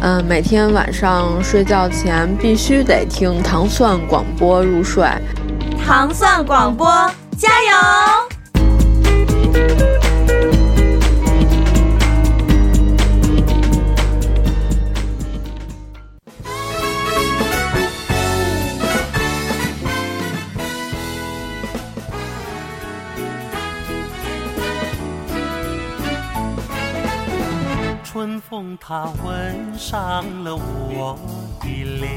嗯，每天晚上睡觉前必须得听糖蒜广播入睡。糖蒜广播，加油！它吻上了我的脸，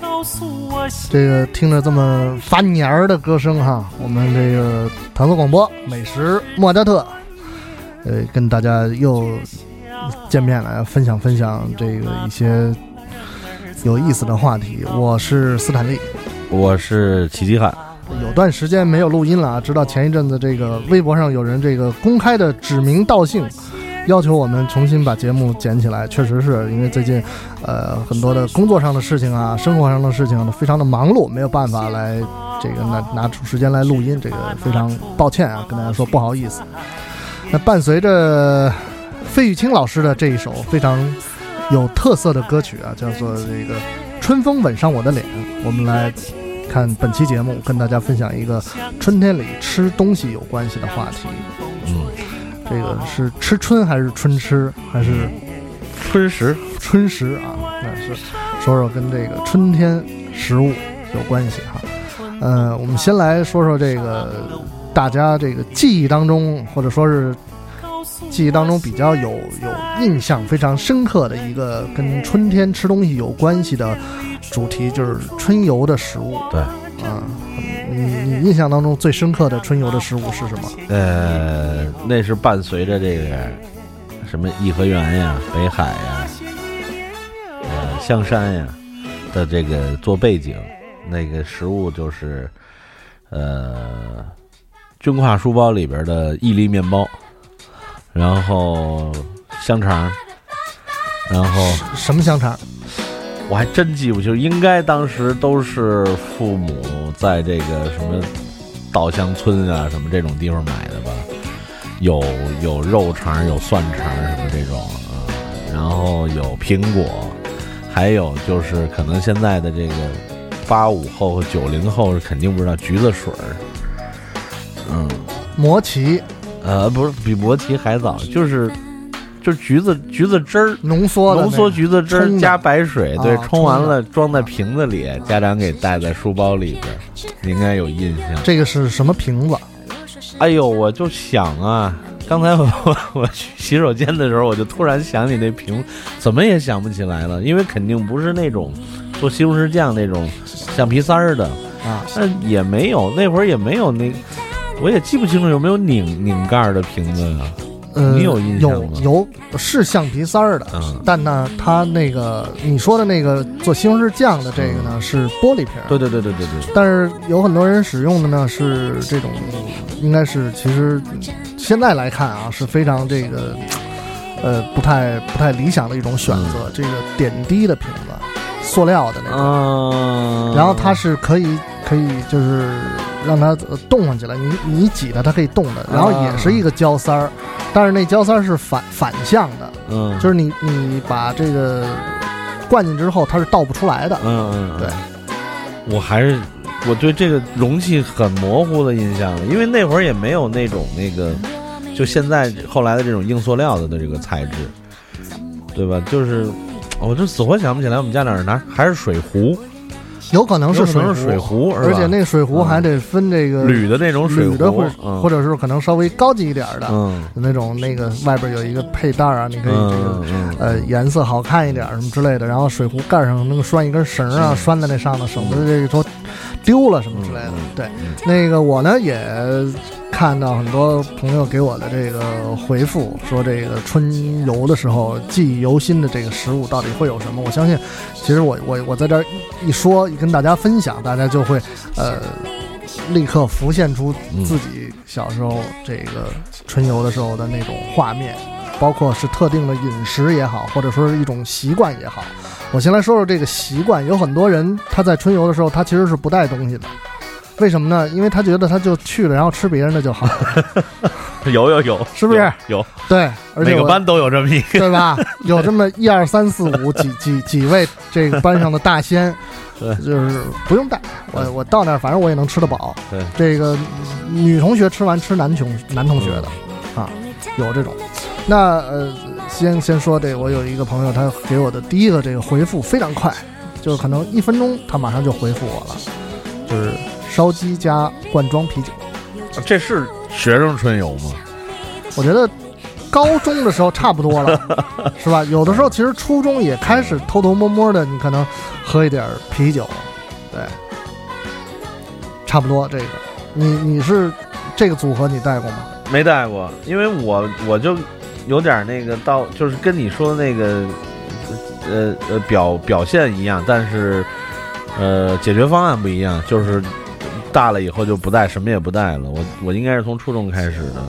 告诉我这个听着这么发黏儿的歌声哈，我们这个糖蒜广播美食莫扎特，呃，跟大家又见面了，分享分享这个一些有意思的话题。我是斯坦利，我是齐齐汉。有段时间没有录音了啊，直到前一阵子这个微博上有人这个公开的指名道姓。要求我们重新把节目捡起来，确实是因为最近，呃，很多的工作上的事情啊，生活上的事情非常的忙碌，没有办法来这个拿拿出时间来录音，这个非常抱歉啊，跟大家说不好意思。那伴随着费玉清老师的这一首非常有特色的歌曲啊，叫做这个《春风吻上我的脸》，我们来看本期节目，跟大家分享一个春天里吃东西有关系的话题。嗯。这个是吃春还是春吃还是春食？春食啊，那是说说跟这个春天食物有关系哈。呃，我们先来说说这个大家这个记忆当中，或者说是记忆当中比较有有印象非常深刻的一个跟春天吃东西有关系的主题，就是春游的食物。对，啊。你你印象当中最深刻的春游的食物是什么？呃，那是伴随着这个什么颐和园呀、北海呀、呃香山呀的这个做背景，那个食物就是呃军挎书包里边的意粒面包，然后香肠，然后什么香肠？我还真记不清，应该当时都是父母在这个什么稻香村啊什么这种地方买的吧，有有肉肠，有蒜肠什么这种啊，然后有苹果，还有就是可能现在的这个八五后和九零后是肯定不知道橘子水儿，嗯，魔奇，呃，不是比魔奇还早，就是。就是橘子橘子汁儿浓缩浓缩橘子汁儿加白水，对，冲完了装在瓶子里，家长给带在书包里边，你应该有印象。这个是什么瓶子？哎呦，我就想啊，刚才我 我去洗手间的时候，我就突然想起那瓶，怎么也想不起来了，因为肯定不是那种做西红柿酱那种橡皮塞儿的啊，那也没有，那会儿也没有那，我也记不清楚有没有拧拧盖的瓶子啊。呃，你有印象有有是橡皮塞儿的，嗯，但呢，它那个你说的那个做西红柿酱的这个呢是玻璃瓶，对对对对对对。但是有很多人使用的呢是这种，应该是其实现在来看啊是非常这个呃不太不太理想的一种选择，这个点滴的瓶子，塑料的那种，然后它是可以可以就是让它动上起来，你你挤它它可以动的，然后也是一个胶塞儿。但是那胶塞儿是反反向的，嗯，就是你你把这个灌进之后，它是倒不出来的，嗯嗯，对。我还是我对这个容器很模糊的印象，因为那会儿也没有那种那个，就现在后来的这种硬塑料的的这个材质，对吧？就是我就死活想不起来我们家哪儿拿还是水壶。有可能是水壶，而且那水壶还得分这个铝的那种水壶，或者是可能稍微高级一点的，嗯，那种那个外边有一个配带啊，你可以这个呃颜色好看一点什么之类的。然后水壶盖上能拴一根绳啊，拴在那上头，省得这个说丢了什么之类的。对，那个我呢也看到很多朋友给我的这个回复，说这个春游的时候记忆犹新的这个食物到底会有什么？我相信，其实我我我在这儿一说，一跟大家分享，大家就会呃立刻浮现出自己小时候这个春游的时候的那种画面，包括是特定的饮食也好，或者说是一种习惯也好。我先来说说这个习惯，有很多人他在春游的时候，他其实是不带东西的。为什么呢？因为他觉得他就去了，然后吃别人的就好。有有有，是不是？有。对，而且每个班都有这么一个，对吧？有这么一二三四五几 几几位这个班上的大仙，对，就是不用带。我我到那儿，反正我也能吃得饱。对，这个女同学吃完吃男同男同学的，啊，有这种。那呃，先先说这，我有一个朋友，他给我的第一个这个回复非常快，就是可能一分钟他马上就回复我了，就是。烧鸡加罐装啤酒，这是学生春游吗？我觉得高中的时候差不多了，是吧？有的时候其实初中也开始偷偷摸摸的，你可能喝一点啤酒，对，差不多这个。你你是这个组合你带过吗？没带过，因为我我就有点那个到，就是跟你说的那个呃呃表表现一样，但是呃解决方案不一样，就是。大了以后就不带什么也不带了。我我应该是从初中开始的，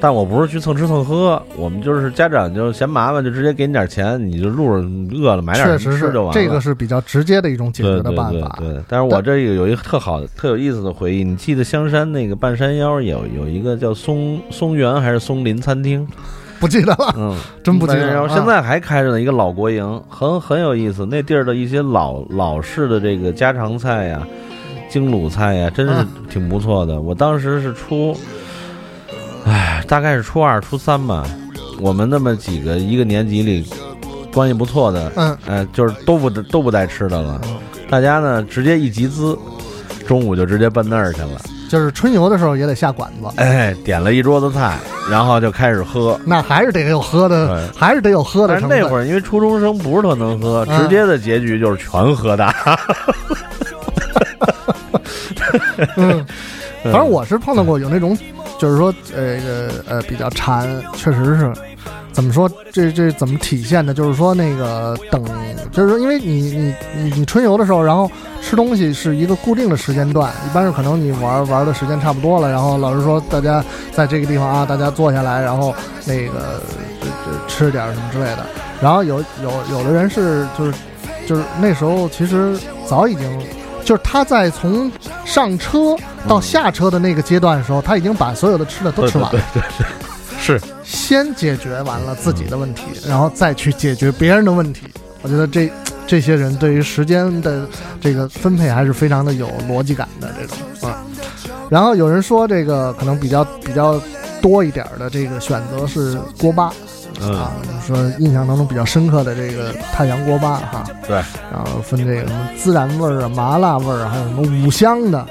但我不是去蹭吃蹭喝，我们就是家长就嫌麻烦，就直接给你点钱，你就路上饿了买点吃就完了。这个是比较直接的一种解决的办法。对，但是我这个有一个特好特有意思的回忆，你记得香山那个半山腰有有一个叫松松园还是松林餐厅？不记得了，嗯，真不记得。现在还开着呢，一个老国营，很很有意思。那地儿的一些老老式的这个家常菜呀。京鲁菜呀，真是挺不错的。我当时是初，哎，大概是初二、初三吧。我们那么几个一个年级里关系不错的，嗯，哎，就是都不都不带吃的了。大家呢直接一集资，中午就直接奔那儿去了。就是春游的时候也得下馆子，哎，点了一桌子菜，然后就开始喝。那还是得有喝的，还是得有喝的。但是那会儿因为初中生不是特能喝，直接的结局就是全喝大。嗯，反正我是碰到过有那种，就是说，呃，呃，比较馋，确实是，怎么说？这这怎么体现的？就是说，那个等，就是说，因为你你你你春游的时候，然后吃东西是一个固定的时间段，一般是可能你玩玩的时间差不多了，然后老师说大家在这个地方啊，大家坐下来，然后那个这这吃点什么之类的。然后有有有的人是就是就是那时候其实早已经。就是他在从上车到下车的那个阶段的时候，他已经把所有的吃的都吃完了。对对对，是先解决完了自己的问题，然后再去解决别人的问题。我觉得这这些人对于时间的这个分配还是非常的有逻辑感的这种啊。然后有人说这个可能比较比较多一点的这个选择是锅巴。啊，说印象当中比较深刻的这个太阳锅巴哈，对，然后分这个什么孜然味儿啊、麻辣味儿啊，还有什么五香的，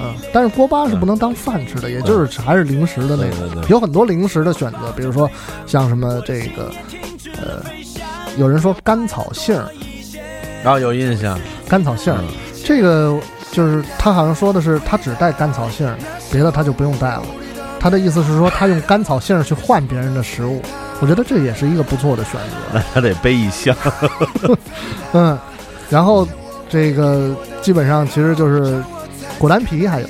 嗯，但是锅巴是不能当饭吃的，也就是还是零食的那个，有很多零食的选择，比如说像什么这个，呃，有人说甘草杏儿，然后有印象，甘草杏儿，这个就是他好像说的是他只带甘草杏儿，别的他就不用带了，他的意思是说他用甘草杏儿去换别人的食物。我觉得这也是一个不错的选择。那他得背一箱，嗯，然后这个基本上其实就是果丹皮，还有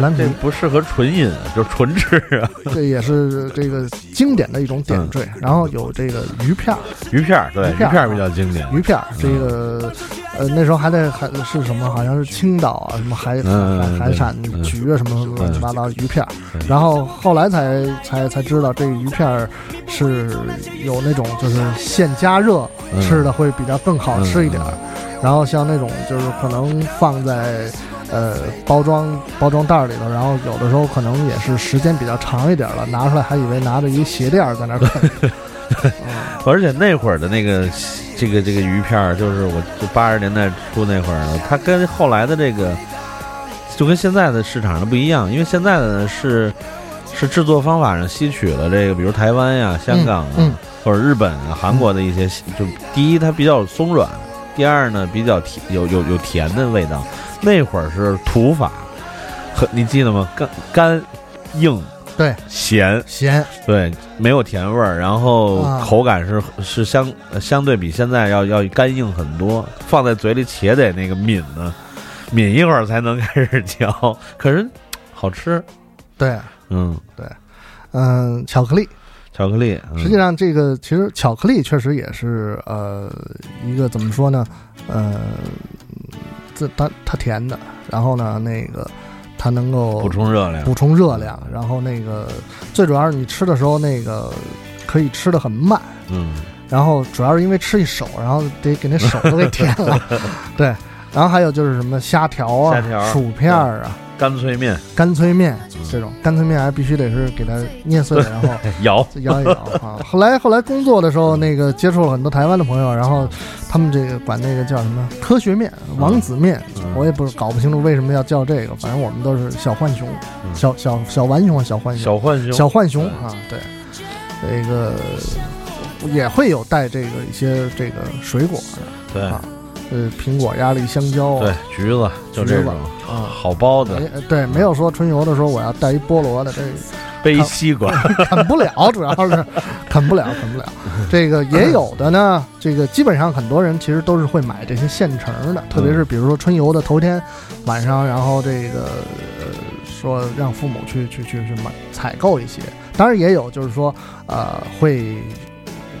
果丹皮不适合纯饮，就纯吃啊。这也是这个经典的一种点缀。然后有这个鱼片儿，鱼片儿对，鱼片儿比较经典。鱼片儿这个。呃，那时候还在还是什么，好像是青岛啊，什么海海海产局啊，什么乱七八糟鱼片儿。然后后来才才才知道，这个鱼片儿是有那种就是现加热吃的会比较更好吃一点儿。然后像那种就是可能放在呃包装包装袋里头，然后有的时候可能也是时间比较长一点了，拿出来还以为拿着一个鞋垫在那啃。而且那会儿的那个。这个这个鱼片儿，就是我就八十年代初那会儿，它跟后来的这个，就跟现在的市场上不一样，因为现在的呢是是制作方法上吸取了这个，比如台湾呀、香港啊，或者日本啊、韩国的一些，就第一它比较松软，第二呢比较甜，有有有甜的味道。那会儿是土法，很你记得吗？干干硬对。咸。咸，对，没有甜味儿，然后啊。口感是是相相对比现在要要干硬很多，放在嘴里且得那个抿呢，抿一会儿才能开始嚼，可是好吃，对。嗯，对，嗯，巧克力。巧克力，嗯。实际上，这个其实巧克力确实也是呃一个怎么说呢？呃，这它它甜的，然后呢，那个它能够补充热量补充热量，然后那个最主要是你吃的时候那个可以吃的很慢，嗯，然后主要是因为吃一手，然后得给那手都给甜了，对，然后还有就是什么虾条啊、薯片儿啊。干脆面，干脆面这种干脆面还必须得是给它捏碎，然后 摇摇一摇啊。后来后来工作的时候，那个接触了很多台湾的朋友，然后他们这个管那个叫什么科学面、王子面，我也不是搞不清楚为什么要叫这个，反正我们都是小浣熊、小小小浣熊啊，小浣熊、小浣熊。小浣熊啊，对，这个也会有带这个一些这个水果的，对。啊。呃，苹果、鸭梨、香蕉啊，对，橘子就这种啊，好包的。对，没有说春游的时候我要带一菠萝的，这背西瓜 啃不了，主要是啃不了，啃不了。这个也有的呢，这个基本上很多人其实都是会买这些现成的，特别是比如说春游的头天晚上，然后这个呃说让父母去去去去买采购一些。当然也有就是说呃会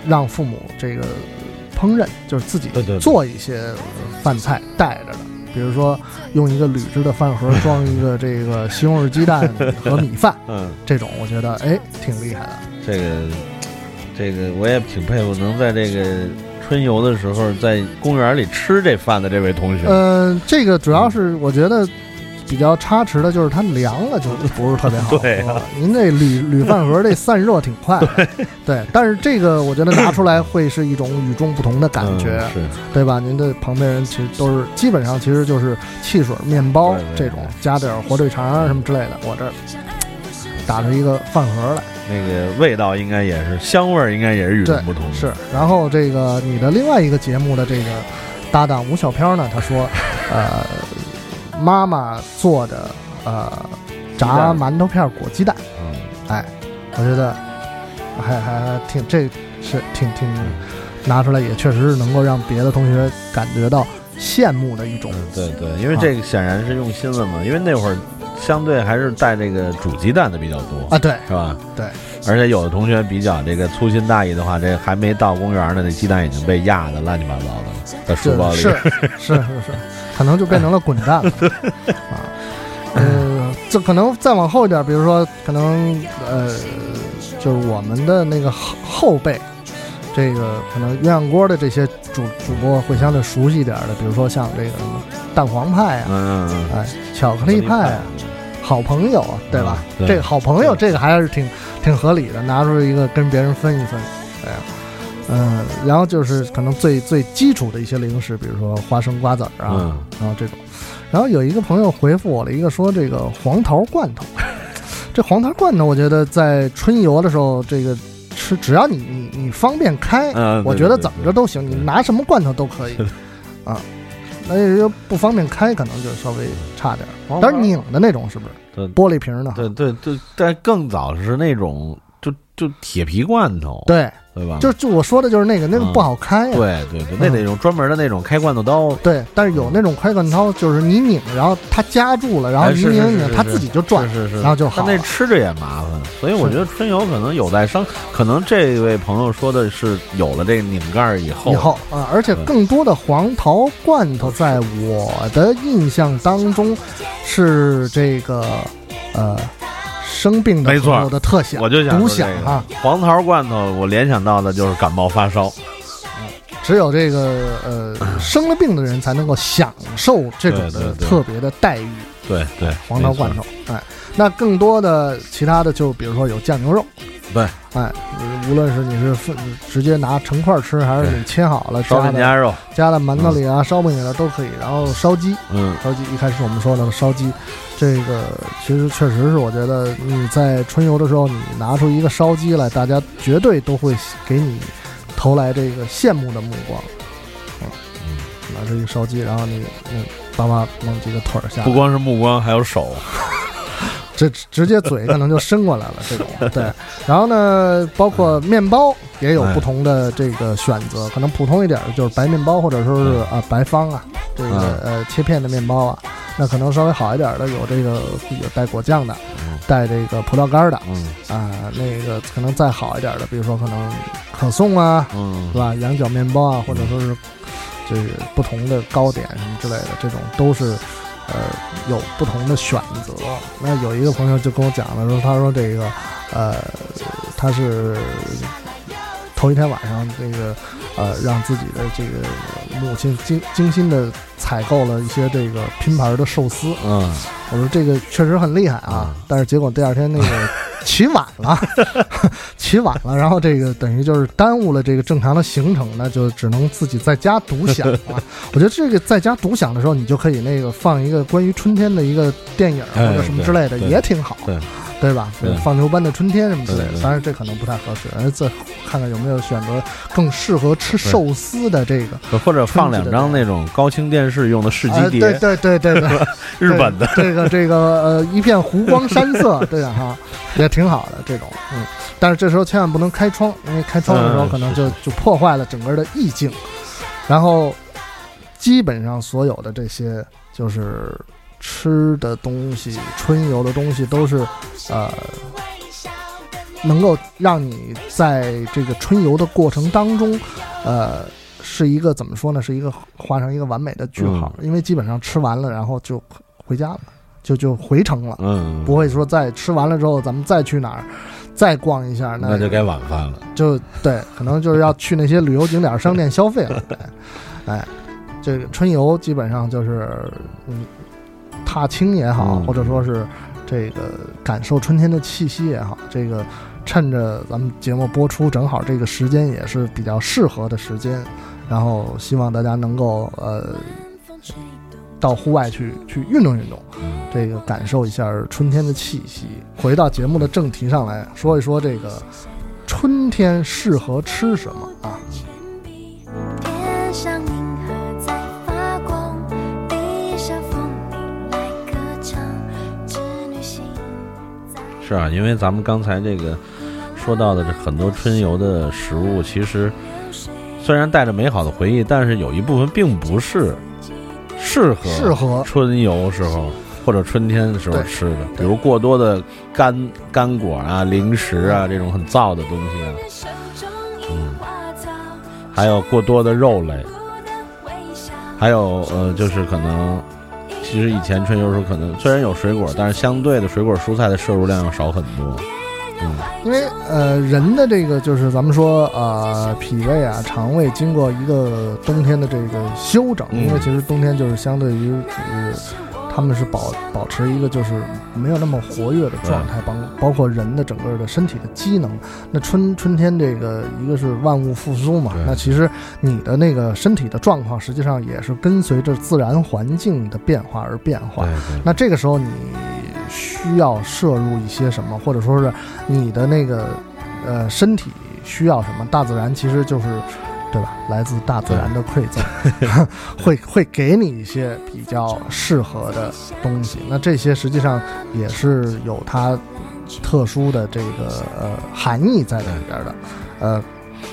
让父母这个。烹饪就是自己做一些饭菜带着的，比如说用一个铝制的饭盒装一个这个西红柿鸡蛋和米饭，嗯，这种我觉得哎挺厉害的。这个这个我也挺佩服，能在这个春游的时候在公园里吃这饭的这位同学。嗯，这个主要是我觉得。比较差池的就是它凉了就不是特别好。对、啊，您这铝铝饭盒这散热挺快。对对，但是这个我觉得拿出来会是一种与众不同的感觉，嗯、对吧？您的旁边人其实都是基本上其实就是汽水、面包这种，加点火腿肠什么之类的。我这打出一个饭盒来，那个味道应该也是香味儿，应该也是与众不同。是，然后这个你的另外一个节目的这个搭档吴小飘呢，他说，呃。妈妈做的呃炸馒头片裹鸡蛋，嗯，哎，我觉得还还还挺这是挺挺拿出来也确实是能够让别的同学感觉到羡慕的一种。嗯、对对，因为这个显然是用心了嘛，因为那会儿相对还是带这个煮鸡蛋的比较多啊，对，是吧？对，而且有的同学比较这个粗心大意的话，这还没到公园呢，那鸡蛋已经被压的乱七八糟的了，在书包里。是是是是。可能就变成了滚蛋了 啊，呃，这可能再往后一点，比如说，可能呃，就是我们的那个后后辈，这个可能鸳鸯锅的这些主主播会相对熟悉一点的，比如说像这个什么蛋黄派啊，嗯嗯哎，巧克力派啊，好朋友啊，对吧？对这个好朋友这个还是挺挺合理的，拿出一个跟别人分一分。嗯，然后就是可能最最基础的一些零食，比如说花生瓜子儿啊，嗯、然后这种。然后有一个朋友回复我了一个说这个黄桃罐头，这黄桃罐头我觉得在春游的时候这个吃，只要你你你方便开，嗯、我觉得怎么着都行，你拿什么罐头都可以 啊。那要不方便开，可能就稍微差点。但是拧的那种是不是？玻璃瓶的。对对对，但更早是那种就就铁皮罐头。对。对吧？就就我说的就是那个，那个不好开、啊嗯。对对对，那得用专门的那种开罐头刀。对，但是有那种开罐头刀，就是你拧，然后它夹住了，然后你拧拧，它自己就转，是是，然后就好。但那吃着也麻烦，所以我觉得春游可能有待商。可能这位朋友说的是有了这个拧盖以后，以后啊，而且更多的黄桃罐头，在我的印象当中是这个呃。生病的朋友的特写，我就想独享啊！黄桃罐头，我联想到的就是感冒发烧。只有这个呃 生了病的人才能够享受这种的特别的待遇。对对，黄桃罐头，哎，那更多的其他的就比如说有酱牛肉，对，哎，无论是你是分直接拿成块吃，还是你切好了烧饼夹肉，加在馒头里啊、烧饼里啊都可以。然后烧鸡，嗯，烧鸡一开始我们说的烧鸡。这个其实确实是，我觉得你在春游的时候，你拿出一个烧鸡来，大家绝对都会给你投来这个羡慕的目光。嗯，拿出一个烧鸡，然后你嗯，爸妈弄几个腿儿下来，不光是目光，还有手。这直接嘴可能就伸过来了，这种 对。然后呢，包括面包也有不同的这个选择，可能普通一点的就是白面包，或者说是啊白方啊，这个呃切片的面包啊。那可能稍微好一点的有这个有带果酱的，带这个葡萄干的，啊，那个可能再好一点的，比如说可能可颂啊，是吧？羊角面包啊，或者说是就是不同的糕点什么之类的，这种都是呃有不同的选择。那有一个朋友就跟我讲了，说他说这个呃他是头一天晚上这个。呃，让自己的这个母亲精精心的采购了一些这个拼盘的寿司。嗯，我说这个确实很厉害啊，但是结果第二天那个 起晚了，起晚了，然后这个等于就是耽误了这个正常的行程，那就只能自己在家独享了。我觉得这个在家独享的时候，你就可以那个放一个关于春天的一个电影或者什么之类的，也挺好。对。对吧？放牛班的春天什么之类的，当然这可能不太合适。哎，再看看有没有选择更适合吃寿司的这个，或者放两张那种高清电视用的世纪碟，对对对对对，日本的这个这个呃一片湖光山色，对啊哈，也挺好的这种。嗯，但是这时候千万不能开窗，因为开窗的时候可能就就破坏了整个的意境。然后基本上所有的这些就是。吃的东西，春游的东西都是，呃，能够让你在这个春游的过程当中，呃，是一个怎么说呢？是一个画上一个完美的句号。因为基本上吃完了，然后就回家了，就就回城了。嗯，不会说再吃完了之后，咱们再去哪儿，再逛一下，那就该晚饭了。就对，可能就是要去那些旅游景点、商店消费了。对，哎，这个春游基本上就是嗯。踏青也好，或者说是这个感受春天的气息也好，这个趁着咱们节目播出，正好这个时间也是比较适合的时间，然后希望大家能够呃到户外去去运动运动，这个感受一下春天的气息。回到节目的正题上来说一说这个春天适合吃什么啊？是啊，因为咱们刚才这个说到的这很多春游的食物，其实虽然带着美好的回忆，但是有一部分并不是适合适合春游时候或者春天的时候吃的，比如过多的干干果啊、零食啊这种很燥的东西啊，嗯，还有过多的肉类，还有呃，就是可能。其实以前春游时候可能虽然有水果，但是相对的水果蔬菜的摄入量要少很多。嗯，因为呃人的这个就是咱们说呃脾胃啊肠胃经过一个冬天的这个休整，因为其实冬天就是相对于呃。他们是保保持一个就是没有那么活跃的状态，包包括人的整个的身体的机能。那春春天这个一个是万物复苏嘛，那其实你的那个身体的状况实际上也是跟随着自然环境的变化而变化。那这个时候你需要摄入一些什么，或者说是你的那个呃身体需要什么？大自然其实就是。对吧？来自大自然的馈赠，会会给你一些比较适合的东西。那这些实际上也是有它特殊的这个呃含义在里边的。呃，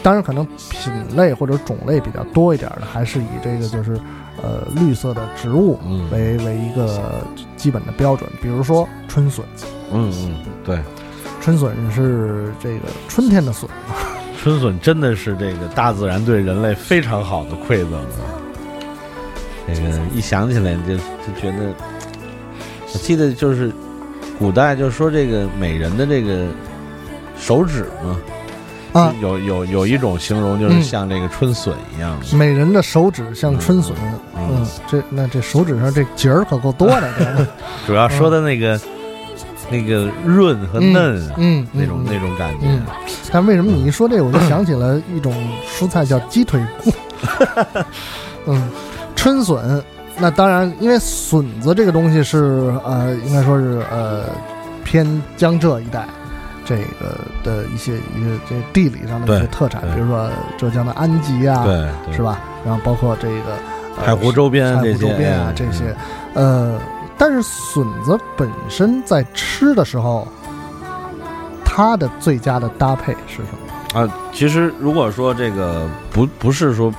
当然可能品类或者种类比较多一点的，还是以这个就是呃绿色的植物为为一个基本的标准。比如说春笋，嗯嗯，对，春笋是这个春天的笋。春笋真的是这个大自然对人类非常好的馈赠啊！这个一想起来就就觉得，我记得就是古代就说这个美人的这个手指嘛，啊，有有有一种形容就是像这个春笋一样，美人的手指像春笋，嗯，这那这手指上这节儿可够多的，主要说的那个。那个润和嫩，嗯，那种那种感觉。但为什么你一说这个，我就想起了一种蔬菜叫鸡腿骨。嗯，春笋，那当然，因为笋子这个东西是呃，应该说是呃，偏江浙一带这个的一些一个这地理上的一些特产，比如说浙江的安吉啊，对，是吧？然后包括这个海湖周边海湖周边啊这些，呃。但是笋子本身在吃的时候，它的最佳的搭配是什么？啊，其实如果说这个不不是说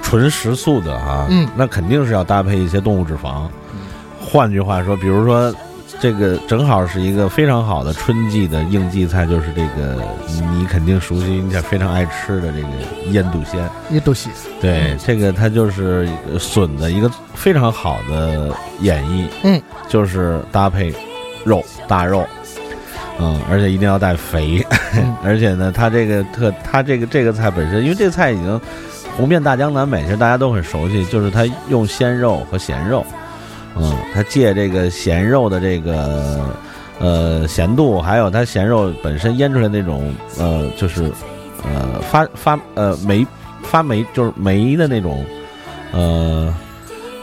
纯食素的啊，嗯那肯定是要搭配一些动物脂肪。换句话说，比如说这个正好是一个非常好的春季的应季菜，就是这个你肯定熟悉，你也非常爱吃的这个腌笃鲜。腌笃鲜，对，这个它就是呃笋的一个非常好的演绎，嗯，就是搭配肉大肉，嗯，而且一定要带肥，嗯。而且呢，它这个特它这个这个菜本身，因为这个菜已经红遍大江南北，其实大家都很熟悉，就是它用鲜肉和咸肉，嗯，它借这个咸肉的这个呃咸度，还有它咸肉本身腌出来那种呃就是呃发发呃霉发霉就是霉的那种呃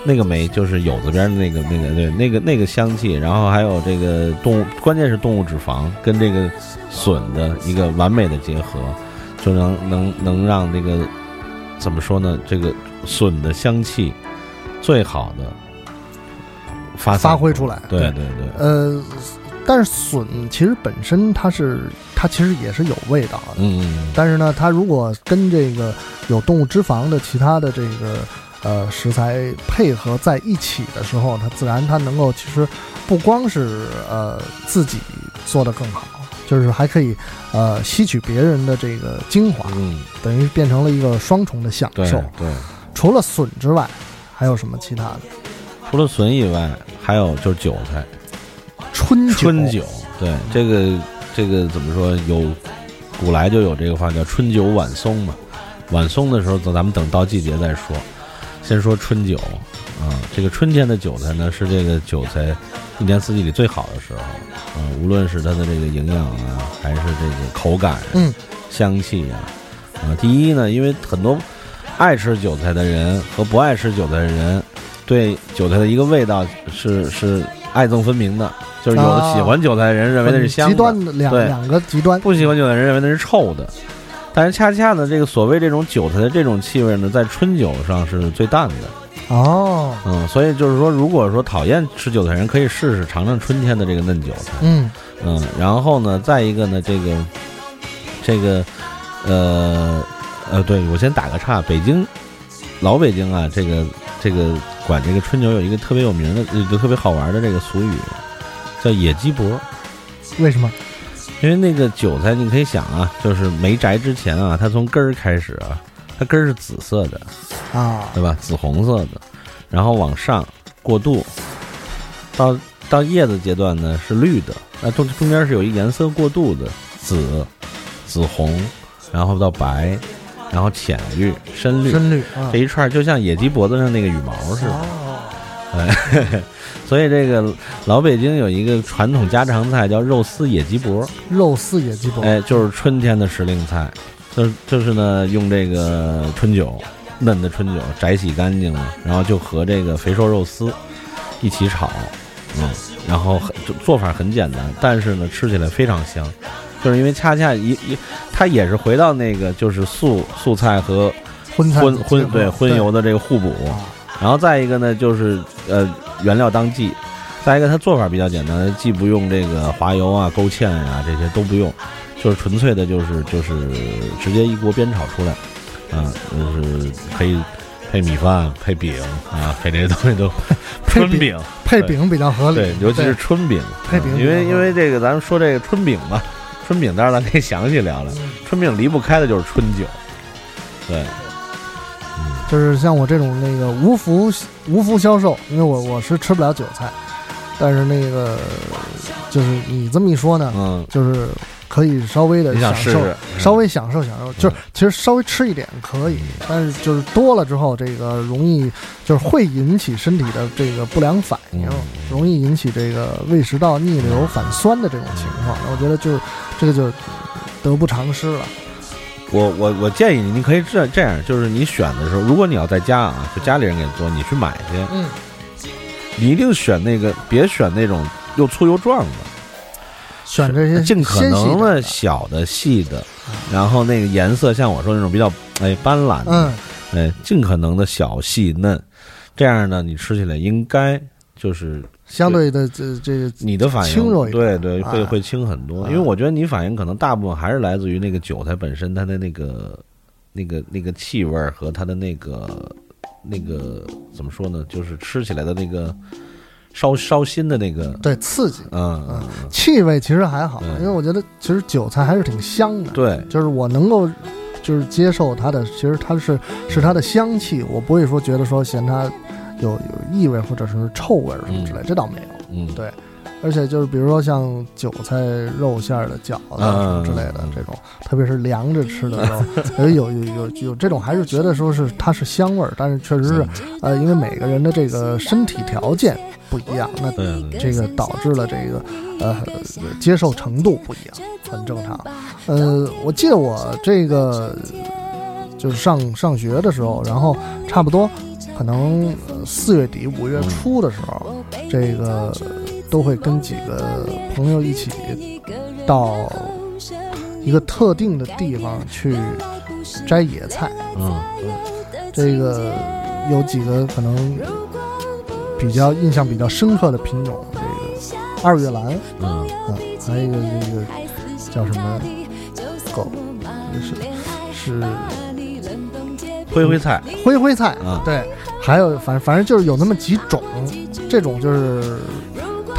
那个霉就是有子边的那个那个对那个那个香气，然后还有这个动物，关键是动物脂肪跟这个笋的一个完美的结合，就能能能让这个怎么说呢？这个笋的香气最好的发发挥出来。对对对，呃，但是笋其实本身它是它其实也是有味道的，嗯，但是呢，它如果跟这个有动物脂肪的其他的这个呃食材配合在一起的时候，它自然它能够其实不光是呃自己做的更好，就是还可以呃吸取别人的这个精华，嗯，等于变成了一个双重的享对受。对。除了笋之外，还有什么其他的？除了笋以外，还有就是韭菜。春酒春酒，对这个这个怎么说？有古来就有这个话叫“春酒晚松”嘛。晚松的时候，咱咱们等到季节再说。先说春酒啊，这个春天的韭菜呢，是这个韭菜一年四季里最好的时候啊，无论是它的这个营养啊，还是这个口感、嗯，香气啊啊。第一呢，因为很多爱吃韭菜的人和不爱吃韭菜的人，对韭菜的一个味道是是爱憎分明的。就是有的喜欢韭菜的人认为那是香的，极端的两对两个极端。不喜欢韭菜的人认为那是臭的。但是恰恰呢，这个所谓这种韭菜的这种气味呢，在春酒上是最淡的。哦，嗯，所以就是说，如果说讨厌吃韭菜人，可以试试尝尝春天的这个嫩韭菜。嗯嗯，然后呢，再一个呢，这个这个呃呃，对我先打个岔，北京老北京啊，这个这个管这个春酒有一个特别有名的、一个特别好玩的这个俗语，叫野鸡脖。为什么？因为那个韭菜，你可以想啊，就是没摘之前啊，它从根儿开始啊，它根儿是紫色的，啊，对吧？紫红色的，然后往上过渡，到到叶子阶段呢是绿的，那中中间是有一颜色过渡的，紫、紫红，然后到白，然后浅绿、深绿，深绿啊这一串就像野鸡脖子上那个羽毛似的。哦，哎，所以这个老北京有一个传统家常菜叫肉丝野鸡脖，肉丝野鸡脖，哎，就是春天的时令菜，就是就是呢，用这个春酒，嫩的春酒摘洗干净了，然后就和这个肥瘦肉丝一起炒，嗯，然后很就做法很简单，但是呢，吃起来非常香，就是因为恰恰一一，它也是回到那个就是素素菜和荤菜荤荤对荤油的这个互补，然后再一个呢，就是呃原料当季，再一个它做法比较简单，既不用这个滑油啊、勾芡呀、这些都不用，就是纯粹的就是就是直接一锅煸炒出来，啊，就是可以配米饭、配饼啊，配这些东西都 春饼。配饼比较合理。对，尤其是春饼，配饼嗯因为因为这个咱们说这个春饼吧，春饼待会儿咱可以详细聊聊，春饼离不开的就是春酒，对。就是像我这种那个无福无福消受，因为我我是吃不了韭菜，但是那个就是你这么一说呢，嗯，就是可以稍微的享受，稍微享受享受，就是其实稍微吃一点可以，但是就是多了之后，这个容易就是会引起身体的这个不良反应，嗯。容易引起这个胃食道逆流反酸的这种情况。我觉得就这个就得不偿失了。我我我建议你，你可以这这样，就是你选的时候，如果你要在家啊，就家里人给你做，你去买去，嗯，你一定选那个，别选那种又粗又壮的，选这些尽可能的的。小的、细的，然后那个颜色像我说那种比较哎斑斓的，嗯，哎，尽可能的小细嫩，这样呢，你吃起来应该就是相对的这这个你的反应轻柔一点，对对，会哎会轻很多。哎因为我觉得你反应可能大部分还是来自于那个韭菜本身它的那个那个那个气味和它的那个那个怎么说呢，就是吃起来的那个烧烧心的那个，对刺激。嗯嗯，气味其实还好，因为我觉得其实韭菜还是挺香的。对，就是我能够就是接受它的，其实它是是它的香气，我不会说觉得说嫌它有有异味或者是臭味什么之类，这倒没有。嗯，对。而且就是比如说像韭菜肉馅儿的饺子什么之类的这种，特别是凉着吃的肉，有有有有有这种还是觉得说是它是香味儿，但是确实是呃，因为每个人的这个身体条件不一样，那这个导致了这个呃接受程度不一样，很正常。呃，我记得我这个就是上上学的时候，然后差不多可能四月底五月初的时候，这个都会跟几个朋友一起到一个特定的地方去摘野菜。嗯，这个有几个可能比较印象比较深刻的品种，这个二月兰，嗯。嗯，还有一个这个叫什么狗，是是灰灰菜，灰灰菜啊，对，还有反正反正就是有那么几种，这种就是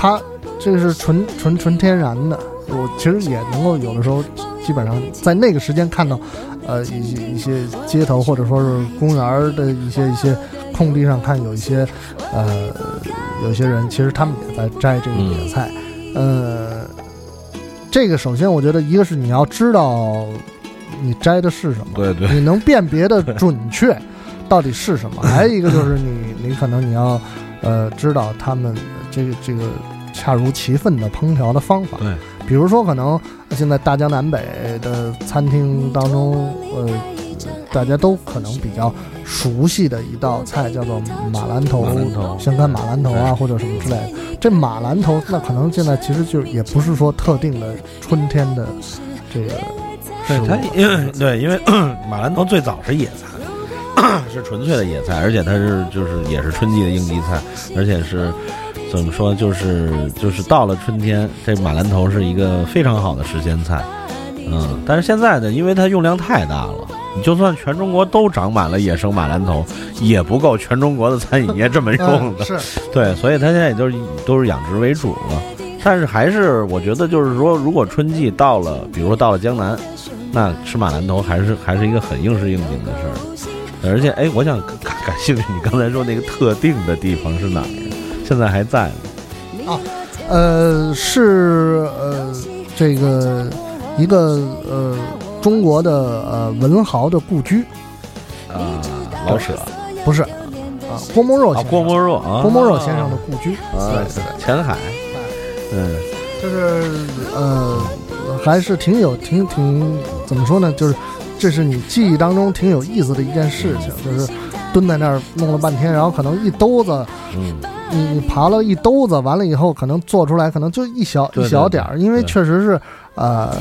它这个是纯纯纯天然的，我其实也能够有的时候基本上在那个时间看到，呃一些一些街头或者说是公园的一些一些空地上看有一些呃有一些人其实他们也在摘这个野菜，呃，这个首先我觉得一个是你要知道你摘的是什么，对对，你能辨别的准确到底是什么，还有一个就是你你可能你要呃知道他们这个这个恰如其分的烹调的方法，对，比如说可能现在大江南北的餐厅当中，呃，大家都可能比较熟悉的一道菜叫做马兰头、香干马兰头啊，或者什么之类的。这马兰头，那可能现在其实就也不是说特定的春天的这个对它因为 对，因为 马兰头最早是野菜，是纯粹的野菜，而且它是就是也是春季的应季菜，而且是怎么说，就是就是到了春天，这马兰头是一个非常好的时鲜菜。嗯，但是现在呢，因为它用量太大了，你就算全中国都长满了野生马兰头，也不够全中国的餐饮业这么用的。嗯是对，所以它现在也就是都是养殖为主了。但是还是我觉得，就是说，如果春季到了，比如说到了江南，那吃马兰头还是还是一个很应时应景的事儿。而且，哎，我想感 感兴趣，你刚才说那个特定的地方是哪儿呀？现在还在吗？啊，呃，是呃，这个一个呃中国的呃文豪的故居。啊，老舍。不是啊，郭沫若啊先，生。郭沫若啊，郭沫若先生的故居，啊前海，嗯，就是呃，还是挺有挺挺怎么说呢？就是这是你记忆当中挺有意思的一件事情，就是蹲在那儿弄了半天，然后可能一兜子，嗯，你你爬了一兜子，完了以后可能做出来可能就一小一小点儿，因为确实是呃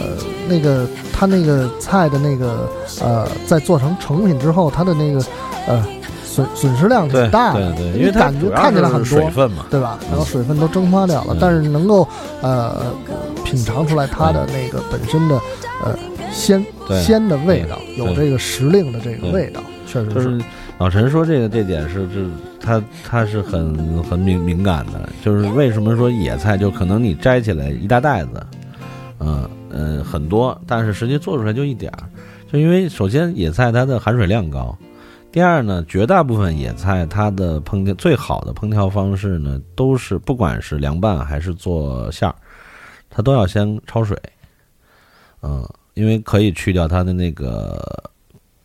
那个它那个菜的那个呃在做成成品之后，它的那个呃损损失量挺大的，对对，因为感觉看起来很多水分嘛，对吧？然后水分都蒸发掉了，嗯。但是能够呃品尝出来它的那个本身的呃鲜鲜的味道，有这个时令的这个味道，确实就是是老陈说这个这点是是他他是很很敏敏感的，就是为什么说野菜就可能你摘起来一大袋子，嗯嗯很多，但是实际做出来就一点儿，就因为首先野菜它的含水量高，第二呢，绝大部分野菜它的烹调最好的烹调方式呢，都是不管是凉拌还是做馅儿，它都要先焯水，嗯，因为可以去掉它的那个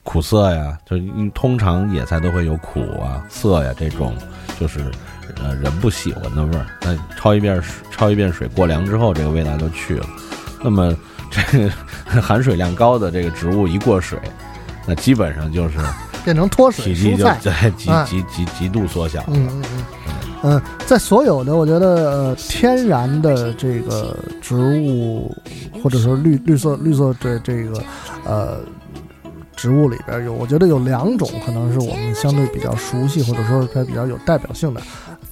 苦涩呀，就是因为通常野菜都会有苦啊、涩呀这种，就是呃人不喜欢的味儿。那焯一遍水，焯一遍水过凉之后，这个味道就去了。那么这个 含水量高的这个植物一过水，那基本上就是 变成脱水体积就蔬菜。在极哎极极极度缩小。嗯嗯嗯嗯，在所有的我觉得呃天然的这个植物，或者说绿绿色绿色这这个呃植物里边有，我觉得有两种可能是我们相对比较熟悉，或者说是它比较有代表性的。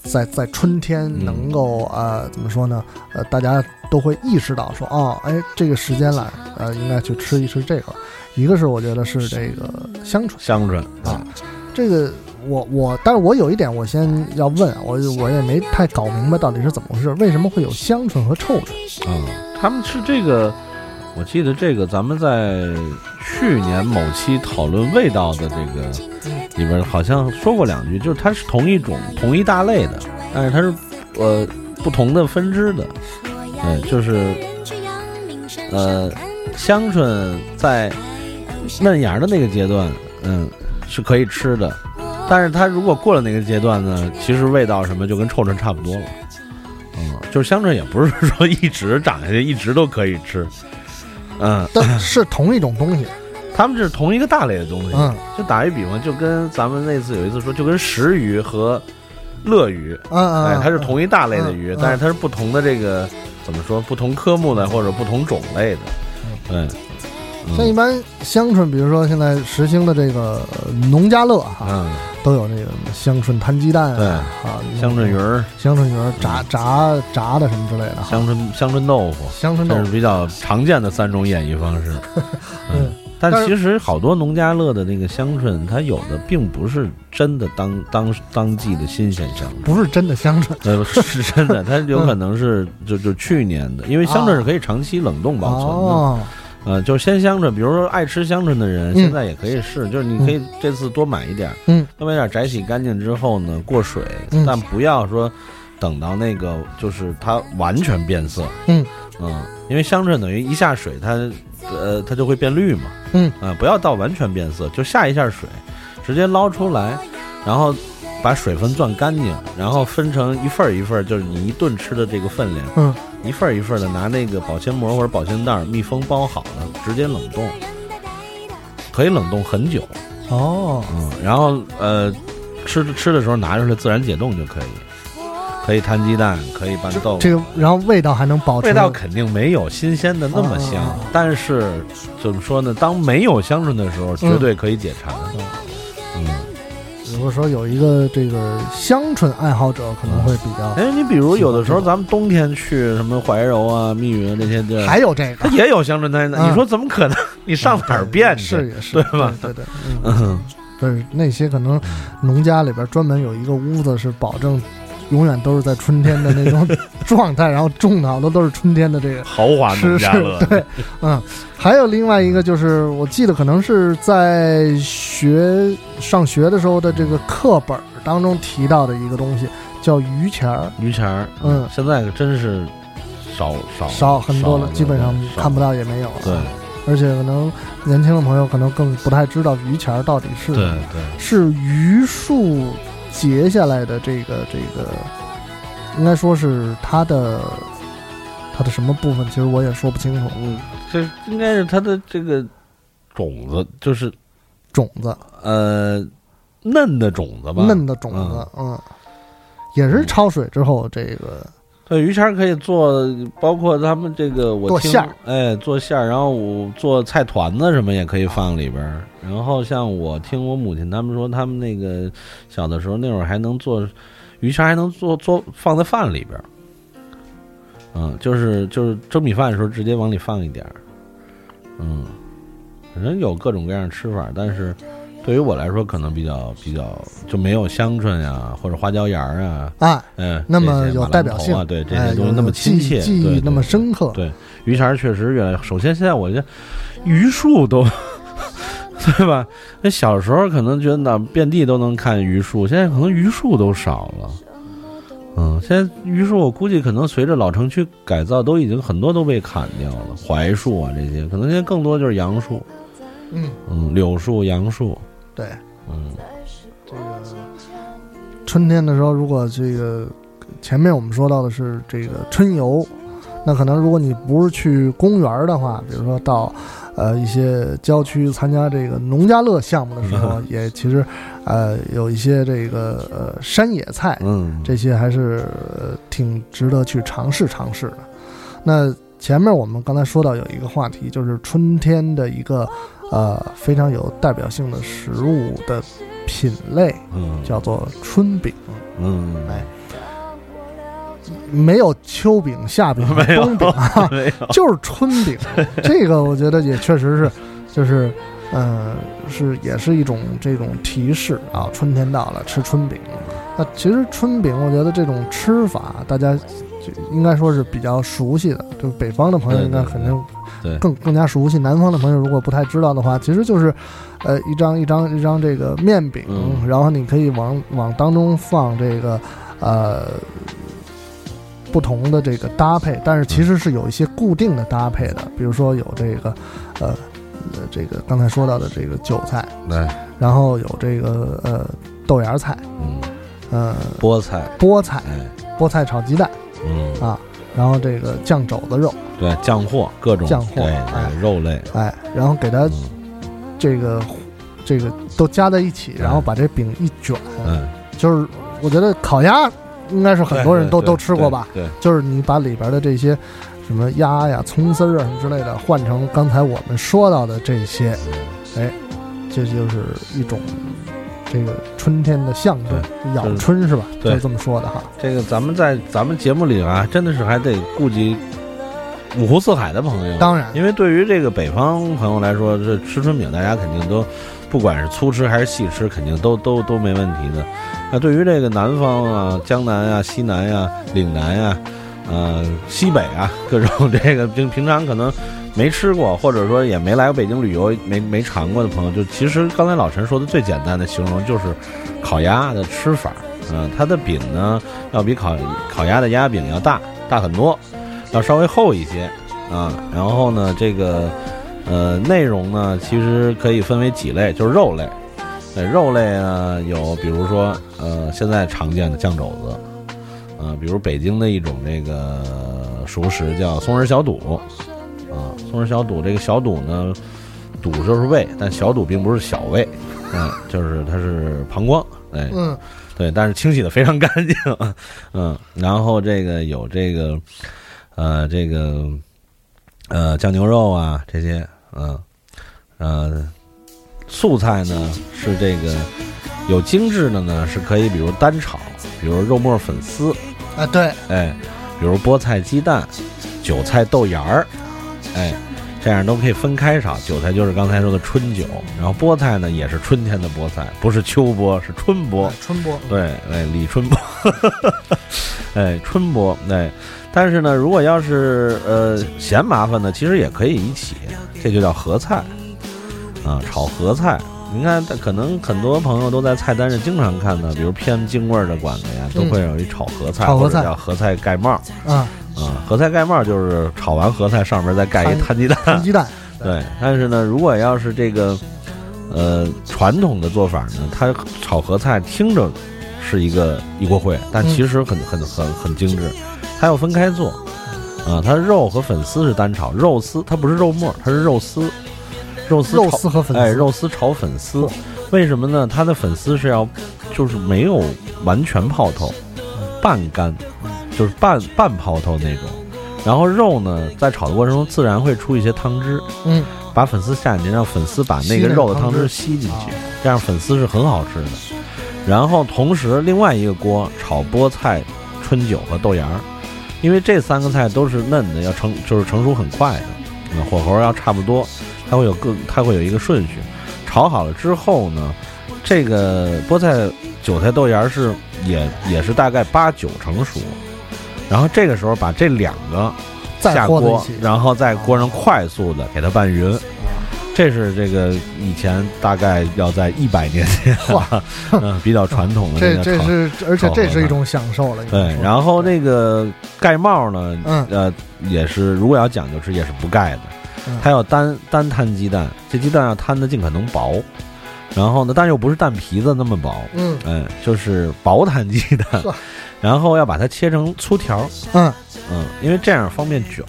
在在春天能够呃怎么说呢？呃，大家都会意识到说，哦，哎，这个时间了，呃，应该去吃一吃这个。一个是我觉得是这个香椿，香椿啊，这个我我，但是我有一点我先要问啊，我我也没太搞明白到底是怎么回事，为什么会有香椿和臭椿？啊，他们是这个，我记得这个咱们在去年某期讨论味道的这个里边好像说过两句，就是它是同一种同一大类的，但是它是呃不同的分支的，对，就是呃香椿在。嫩芽的那个阶段，嗯，是可以吃的，但是它如果过了那个阶段呢，其实味道什么就跟臭椿差不多了，嗯，就是香椿也不是说一直长下去一直都可以吃，嗯，但是同一种东西，它们是同一个大类的东西，嗯，就打一比方，就跟咱们那次有一次说，就跟石鱼和乐鱼，嗯哎，它是同一大类的鱼，但是它是不同的这个怎么说，不同科目的或者不同种类的，对。像一般香椿，比如说现在实行的这个农家乐哈，都有这个香椿摊鸡蛋啊，香椿鱼儿、香椿鱼儿炸炸炸的什么之类的，香椿香椿豆腐、香椿豆腐是比较常见的三种演绎方式。嗯，但其实好多农家乐的那个香椿，它有的并不是真的当当当季的新鲜香椿，不是真的香椿，呃，是真的，它有 可能是就就去年的，因为香椿是可以长期冷冻保存的。呃，就是鲜香椿，比如说爱吃香椿的人，现在也可以试，就是你可以这次多买一点，嗯，多买点，摘洗干净之后呢，过水，但不要说等到那个就是它完全变色，嗯嗯，因为香椿等于一下水，它呃它就会变绿嘛，嗯啊，不要到完全变色，就下一下水，直接捞出来，然后把水分攥干净，然后分成一份儿一份儿，就是你一顿吃的这个分量，嗯。一份儿一份儿的拿那个保鲜膜或者保鲜袋密封包好了，直接冷冻，可以冷冻很久。哦，嗯，然后呃，吃吃的时候拿出来自然解冻就可以，可以摊鸡蛋，可以拌豆腐。这个，然后味道还能保持。味道肯定没有新鲜的那么香，但是怎么说呢？当没有香椿的时候，绝对可以解馋。嗯。如果说有一个这个香椿爱好者，可能会比较。哎，你比如有的时候咱们冬天去什么怀柔啊、密云这些地儿，还有这个，它也有香椿摊。你说怎么可能？你上哪儿变去？是也是，对吧？对对，嗯，不是那些可能农家里边专门有一个屋子是保证。永远都是在春天的那种 状态，然后种的好多都是春天的这个豪华农家乐。对，嗯，还有另外一个就是，我记得可能是在学上学的时候的这个课本当中提到的一个东西，叫榆钱儿。榆钱儿，嗯，现在可真是少少少很多了，基本上看不到也没有了。对，而且可能年轻的朋友可能更不太知道榆钱儿到底是对对是榆树。结下来的这个这个，应该说是它的它的什么部分？其实我也说不清楚。嗯，这应该是它的这个种子，就是种子，呃，嫩的种子吧，嫩的种子，嗯，也是焯水之后这个。对，鱼签可以做，包括他们这个我做馅儿，哎，做馅儿，然后我做菜团子什么也可以放里边儿。然后像我听我母亲他们说，他们那个小的时候那会儿还能做鱼签，还能做做放在饭里边儿。嗯，就是就是蒸米饭的时候直接往里放一点儿。嗯，反正有各种各样吃法，但是。对于我来说，可能比较比较就没有香椿呀，或者花椒盐啊，啊，嗯，那么有代表性啊，对这些东西那么亲切，记忆那么深刻。对，榆钱确实越来。首先，现在我觉得榆树都，对吧？那小时候可能觉得遍地都能看榆树，现在可能榆树都少了。嗯，现在榆树我估计可能随着老城区改造，都已经很多都被砍掉了。槐树啊，这些可能现在更多就是杨树，嗯嗯，柳树、杨树。对，嗯，这个春天的时候，如果这个前面我们说到的是这个春游，那可能如果你不是去公园的话，比如说到呃一些郊区参加这个农家乐项目的时候，也其实呃有一些这个呃山野菜，嗯，这些还是挺值得去尝试尝试的。那前面我们刚才说到有一个话题，就是春天的一个。呃，非常有代表性的食物的品类，嗯，叫做春饼，嗯，哎，没有秋饼、夏饼、冬饼啊，没有，就是春饼。这个我觉得也确实是，就是，呃，是也是一种这种提示啊，春天到了，吃春饼。那其实春饼，我觉得这种吃法，大家就应该说是比较熟悉的，就北方的朋友应该肯定对。更更加熟悉。南方的朋友如果不太知道的话，其实就是，呃，一张一张一张这个面饼，嗯。然后你可以往往当中放这个，呃。不同的这个搭配，但是其实是有一些固定的搭配的，比如说有这个，呃，呃这个刚才说到的这个韭菜，对，然后有这个呃豆芽菜，嗯，呃菠菜，菠菜，哎，菠菜炒鸡蛋嗯，啊，然后这个酱肘子肉，对，酱货各种酱货对哎，肉类，哎，然后给它嗯。这个这个都加在一起，然后把这饼一卷，嗯，就是我觉得烤鸭应该是很多人都都吃过吧，对，对。就是你把里边的这些什么鸭呀、葱丝儿啊什么之类的换成刚才我们说到的这些，哎，这就是一种这个春天的象征，咬春是吧？对就这么说的哈。这个咱们在咱们节目里啊，真的是还得顾及五湖四海的朋友。当然因为对于这个北方朋友来说，这吃春饼大家肯定都，不管是粗吃还是细吃，肯定都都都没问题的。那对于这个南方啊、江南啊、西南呀、岭南呀、呃西北啊各种这个平平常可能没吃过，或者说也没来过北京旅游没没尝过的朋友，就其实刚才老陈说的最简单的形容就是烤鸭的吃法。嗯、它的饼呢要比烤烤鸭的鸭饼要大大很多，要稍微厚一些啊。然后呢，这个呃内容呢其实可以分为几类，就是肉类。对，肉类呢有比如说呃现在常见的酱肘子，呃，比如北京的一种这个熟食叫松仁小肚，啊，松仁小肚这个小肚呢，肚就是胃，但小肚并不是小胃，嗯、就是它是膀胱，哎，嗯，对，但是清洗的非常干净，嗯，然后这个有这个，呃，这个，呃，酱牛肉啊这些，嗯，呃，素菜呢是这个有精致的呢是可以，比如单炒，比如肉末粉丝，啊，对，哎，比如菠菜鸡蛋、韭菜豆芽儿，哎，这样都可以分开炒。韭菜就是刚才说的春韭，然后菠菜呢也是春天的菠菜，不是秋菠，是春菠。春菠，对，哎，李春波，哎，春菠，哎，但是呢，如果要是呃嫌麻烦呢，其实也可以一起，这就叫合菜，啊，炒合菜。你看，可能很多朋友都在菜单上经常看到，比如偏京味儿的馆子呀，都会有一炒合菜，叫合菜盖帽。啊，啊，合菜盖帽就是炒完合菜上面再盖一摊鸡蛋。摊鸡蛋，对，但是呢，如果要是这个呃传统的做法呢，它炒合菜听着是一个一锅烩，但其实很很很很精致，它要分开做。啊，它肉和粉丝是单炒，肉丝它不是肉末，它是肉丝，肉丝肉炒丝和粉丝，哎，肉丝炒粉丝，为什么呢？它的粉丝是要就是没有完全泡透，半干，就是半半泡透那种。然后肉呢，在炒的过程中自然会出一些汤汁，嗯，把粉丝下进去，让粉丝把那个肉的汤汁吸进去，这样粉丝是很好吃的。然后同时另外一个锅炒菠菜、春韭和豆芽儿，因为这三个菜都是嫩的，要成就是成熟很快的，嗯，火候要差不多，它会有个它会有一个顺序。炒好了之后呢，这个菠菜、韭菜、豆芽儿是也也是大概八九成熟，然后这个时候把这两个下锅然后在锅上快速的给它拌匀。这是这个以前大概要在一百年前，嗯，比较传统的这这是，而且这是一种享受了。对，然后那个盖帽呢，嗯呃，也是如果要讲究吃，也是不盖的，嗯它要单单摊鸡蛋，这鸡蛋要摊的尽可能薄，然后呢，但又不是蛋皮子那么薄，嗯。嗯，就是薄摊鸡蛋，然后要把它切成粗条，嗯。嗯，因为这样方便卷，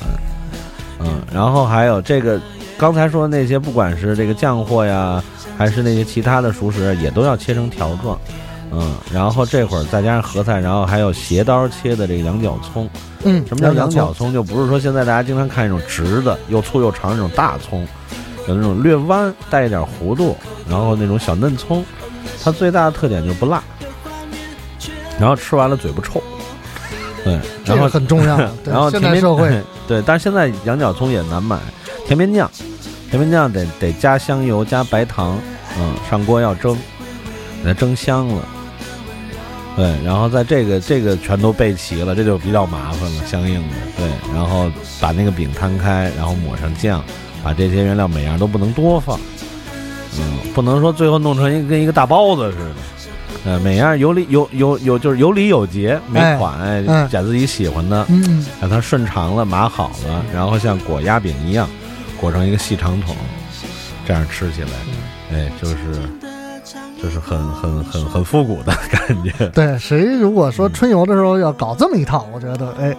嗯，然后还有这个刚才说的那些，不管是这个酱货呀，还是那些其他的熟食，也都要切成条状。嗯，然后这会儿再加上合菜，然后还有斜刀切的这个羊角葱。嗯，什么叫羊羊角角葱？就不是说现在大家经常看那种直的、又粗又长那种大葱，有那种略弯带一点弧度，然后那种小嫩葱，它最大的特点就是不辣，然后吃完了嘴不臭。对，然后很重要。然后现在社会 对，但是现在羊角葱也难买，甜面酱，甜面酱得得加香油加白糖，嗯，上锅要蒸，给它蒸香了。对，然后在这个这个全都备齐了，这就比较麻烦了，相应的。对，然后把那个饼摊开，然后抹上酱，把这些原料每样都不能多放，嗯，不能说最后弄成一个跟一个大包子似的。呃，每样有理有有有就是有理有节，每款哎选自己喜欢的，嗯，让它顺长了码好了，然后像裹鸭饼一样，裹成一个细长筒，这样吃起来，哎，就是就是很很很很复古的感觉。对，谁如果说春游的时候要搞这么一套，我觉得哎。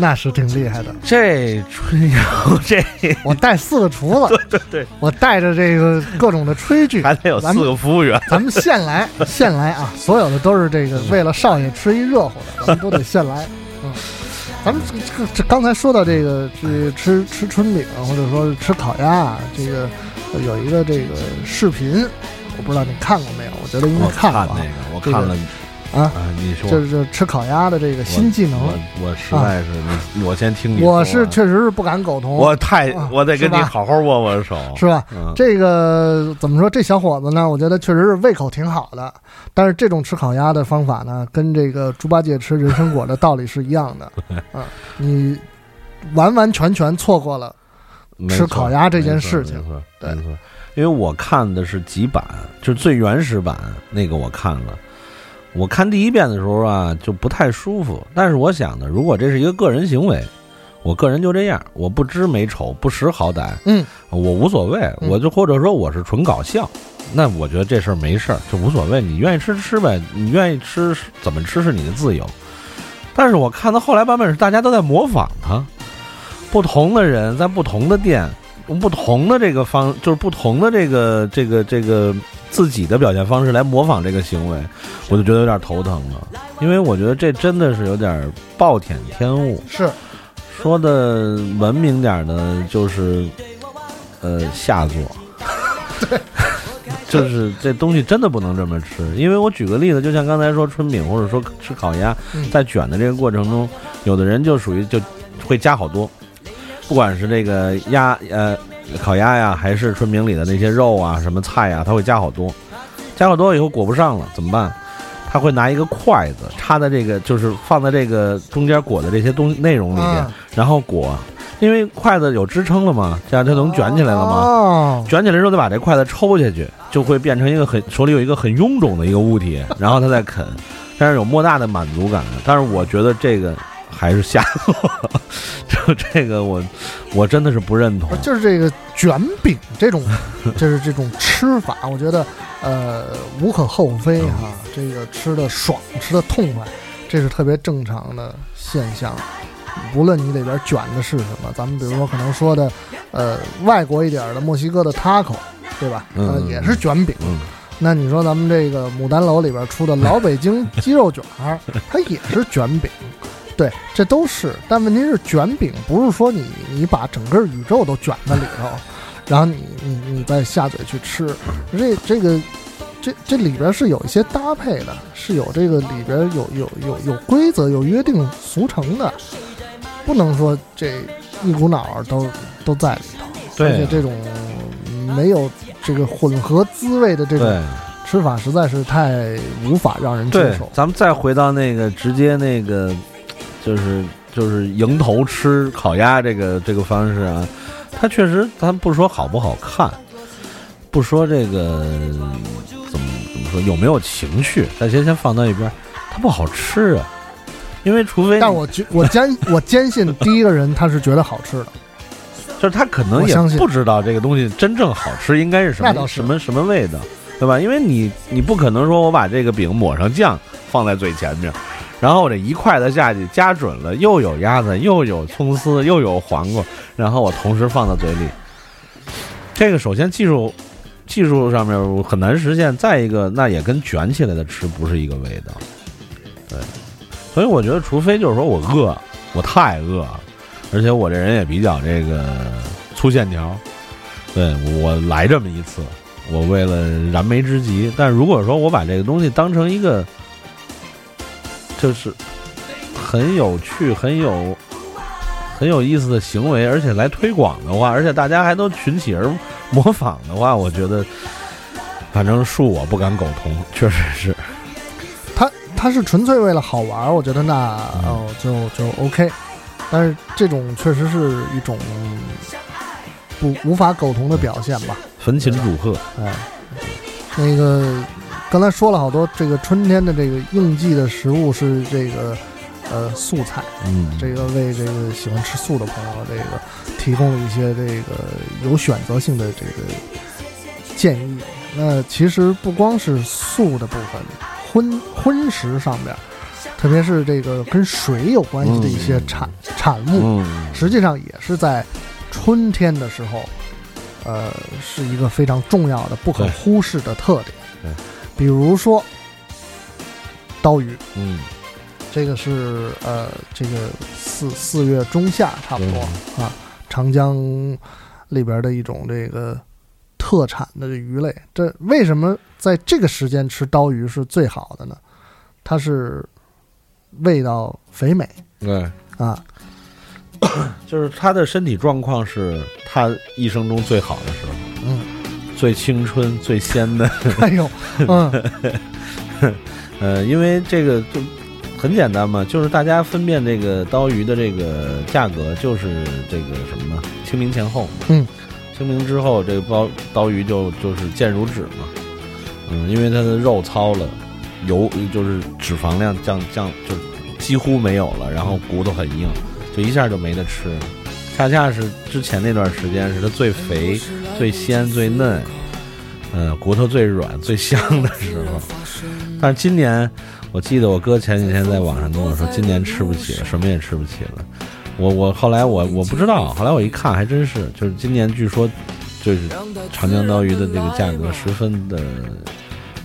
那是挺厉害的。这春游，这 我带四个厨子，对对对，我带着这个各种的炊具，还得有四个服务员。咱们现来，现来啊！所有的都是这个为了少爷吃一热乎的，咱们都得现来。嗯，咱们这这刚才说到这个，这吃吃春饼或者说吃烤鸭，这个有一个这个视频，我不知道你看过没有？我觉得应该看过。那个我看了。啊，你说就是吃烤鸭的这个新技能，我实在是你，我先听你。我是确实是不敢苟同，我太我得跟你好好握握手，是吧？这个怎么说？这小伙子呢？我觉得确实是胃口挺好的，但是这种吃烤鸭的方法呢，跟这个猪八戒吃人参果的道理是一样的。啊，你完完全全错过了吃烤鸭这件事情。对，因为我看的是几版，就是最原始版那个，我看了。我看第一遍的时候啊，就不太舒服。但是我想呢，如果这是一个个人行为，我个人就这样，我不知美丑，不识好歹，嗯，我无所谓。我就或者说我是纯搞笑，那我觉得这事儿没事儿，就无所谓。你愿意吃吃呗，你愿意吃怎么吃是你的自由。但是我看到后来版本是大家都在模仿他，不同的人在不同的店，用不同的这个方，就是不同的这个这个这个。自己的表现方式来模仿这个行为，我就觉得有点头疼了，因为我觉得这真的是有点暴殄天物。是，说的文明点的，就是呃下作。对，就是这东西真的不能这么吃。因为我举个例子，就像刚才说春饼，或者说吃烤鸭，在卷的这个过程中，有的人就属于就会加好多，不管是这个鸭呃。烤鸭呀，还是春饼里的那些肉啊，什么菜呀，他会加好多，加好多以后裹不上了怎么办？他会拿一个筷子插在这个，就是放在这个中间裹的这些东内容里面，然后裹，因为筷子有支撑了嘛，这样它能卷起来了嘛。卷起来之后再把这筷子抽下去，就会变成一个很手里有一个很臃肿的一个物体，然后他再啃，但是有莫大的满足感。但是我觉得这个。还是下作，就这个我我真的是不认同。就是这个卷饼这种，就是这种吃法，我觉得呃无可厚非哈。这个吃的爽，吃的痛快，这是特别正常的现象。无论你里边卷的是什么，咱们比如说可能说的呃外国一点的墨西哥的 taco，对吧？嗯，也是卷饼。那你说咱们这个牡丹楼里边出的老北京鸡肉卷儿，它也是卷饼。对，这都是，但问题是卷饼不是说你你把整个宇宙都卷在里头，然后你你你再下嘴去吃，这这个这这里边是有一些搭配的，是有这个里边有有有有规则有约定俗成的，不能说这一股脑儿都都在里头，而且这种没有这个混合滋味的这种吃法实在是太无法让人接受。咱们再回到那个直接那个。就是就是迎头吃烤鸭这个这个方式啊，它确实咱不说好不好看，不说这个怎么怎么说有没有情绪，咱先先放到一边，它不好吃啊，因为除非但我觉我坚我坚信第一个人他是觉得好吃的，就是他可能也不知道这个东西真正好吃应该是什么什么什么味道，对吧？因为你你不可能说我把这个饼抹上酱放在嘴前面。然后我这一筷子下去，夹准了，又有鸭子，又有葱丝，又有黄瓜，然后我同时放到嘴里。这个首先技术技术上面很难实现，再一个那也跟卷起来的吃不是一个味道。对，所以我觉得，除非就是说我饿，我太饿，而且我这人也比较这个粗线条，对我来这么一次，我为了燃眉之急。但如果说我把这个东西当成一个。就是很有趣、很有很有意思的行为，而且来推广的话，而且大家还都群起而模仿的话，我觉得，反正恕我不敢苟同，确实是。他他是纯粹为了好玩，我觉得那哦就就 OK，但是这种确实是一种不无法苟同的表现吧。焚琴煮鹤，哎，那个刚才说了好多，这个春天的这个应季的食物是这个呃素菜，嗯，这个为这个喜欢吃素的朋友这个提供了一些这个有选择性的这个建议。那其实不光是素的部分，荤荤食上面，特别是这个跟水有关系的一些产、产物，实际上也是在春天的时候。呃，是一个非常重要的、不可忽视的特点。对，比如说刀鱼，嗯，这个是呃，这个四四月中下差不多啊，长江里边的一种这个特产的鱼类。这为什么在这个时间吃刀鱼是最好的呢？它是味道肥美，对啊。就是他的身体状况是他一生中最好的时候，嗯，最青春、最鲜的。哎呦，嗯，呃，因为这个就很简单嘛，就是大家分辨这个刀鱼的这个价格，就是这个什么清明前后，嗯，清明之后这个刀刀鱼就就是贱如纸嘛，嗯，因为它的肉糙了，油就是脂肪量降降就几乎没有了，然后骨头很硬。就一下就没得吃，恰恰是之前那段时间是它最肥、最鲜、最嫩，嗯，骨头最软、最香的时候。但是今年，我记得我哥前几天在网上跟我说，今年吃不起了，什么也吃不起了。我我后来我我不知道，后来我一看还真是，就是今年据说就是长江刀鱼的这个价格十分的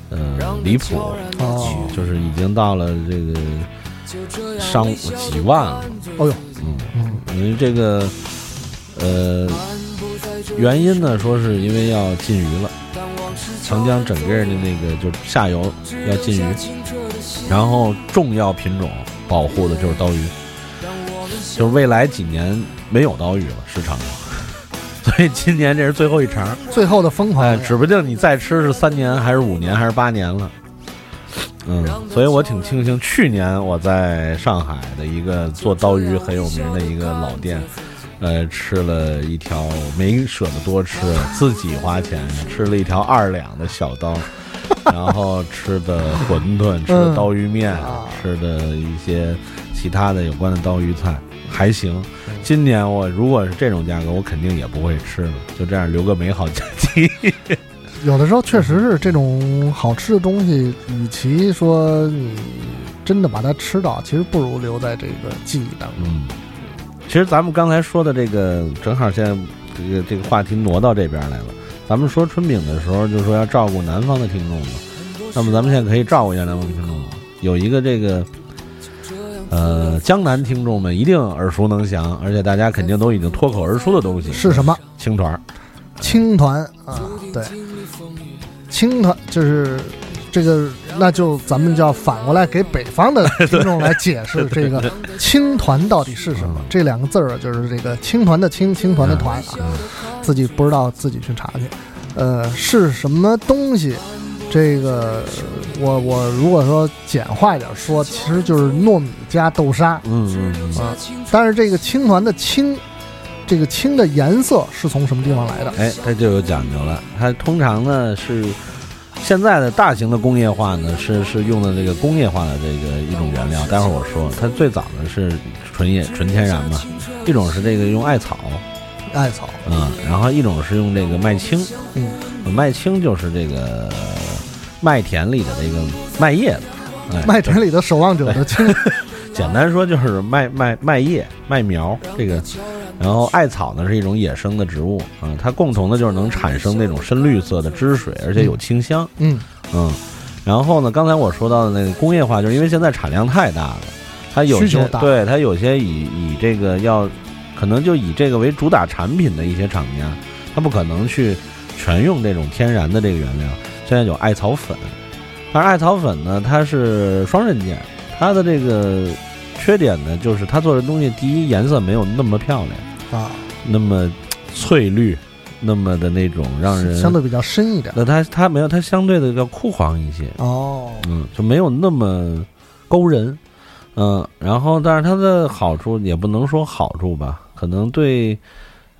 呃离谱，哦，就是已经到了这个上几万了。哦呦。嗯，因为这个，呃，原因呢，说是因为要禁渔了，长江整个的那个就下游要禁渔，然后重要品种保护的就是刀鱼，就是未来几年没有刀鱼了市场上，所以今年这是最后一茬，最后的疯狂，指不定你再吃是三年还是五年还是八年了。嗯，所以我挺庆幸，去年我在上海的一个做刀鱼很有名的一个老店，呃，吃了一条没舍得多吃，自己花钱吃了一条二两的小刀，然后吃的馄饨，吃的刀鱼面，吃的一些其他的有关的刀鱼菜，还行。今年我如果是这种价格，我肯定也不会吃了，就这样留个美好假期。有的时候确实是这种好吃的东西，与其说你真的把它吃到，其实不如留在这个记忆当中。嗯，其实咱们刚才说的这个，正好现在这个这个话题挪到这边来了。咱们说春饼的时候，就说要照顾南方的听众嘛。那么咱们现在可以照顾一下南方听众。有一个这个，呃，江南听众们一定耳熟能详，而且大家肯定都已经脱口而出的东西是什么？青团。青团啊，对。青团就是这个，那就咱们就要反过来给北方的听众来解释 这个青团到底是什么。这两个字儿就是这个青团的青，青团的团啊，自己不知道自己去查去。呃，是什么东西？这个我我如果说简化一点说，其实就是糯米加豆沙。嗯嗯啊，但是这个青团的青。这个青的颜色是从什么地方来的？哎，它就有讲究了。它通常呢是现在的大型的工业化呢是是用的这个工业化的这个一种原料。待会儿我说，它最早的是纯叶纯天然嘛，一种是这个用艾草，艾草，嗯，然后一种是用这个麦青，嗯，麦青就是这个麦田里的这个麦叶子，麦田里的守望者的青。简单说就是麦麦麦叶麦苗这个。然后艾草呢是一种野生的植物啊，它共同的就是能产生那种深绿色的汁水，而且有清香。嗯嗯。然后呢，刚才我说到的那个工业化，就是因为现在产量太大了，它有些对它有些以以这个要可能就以这个为主打产品的一些厂家，它不可能去全用这种天然的这个原料。现在有艾草粉，但是艾草粉呢，它是双刃剑，它的这个缺点呢，就是它做的东西，第一颜色没有那么漂亮啊，那么翠绿，那么的那种让人相对比较深一点。那它它没有，它相对的要枯黄一些。哦，嗯，就没有那么勾人，嗯，然后但是它的好处也不能说好处吧，可能对。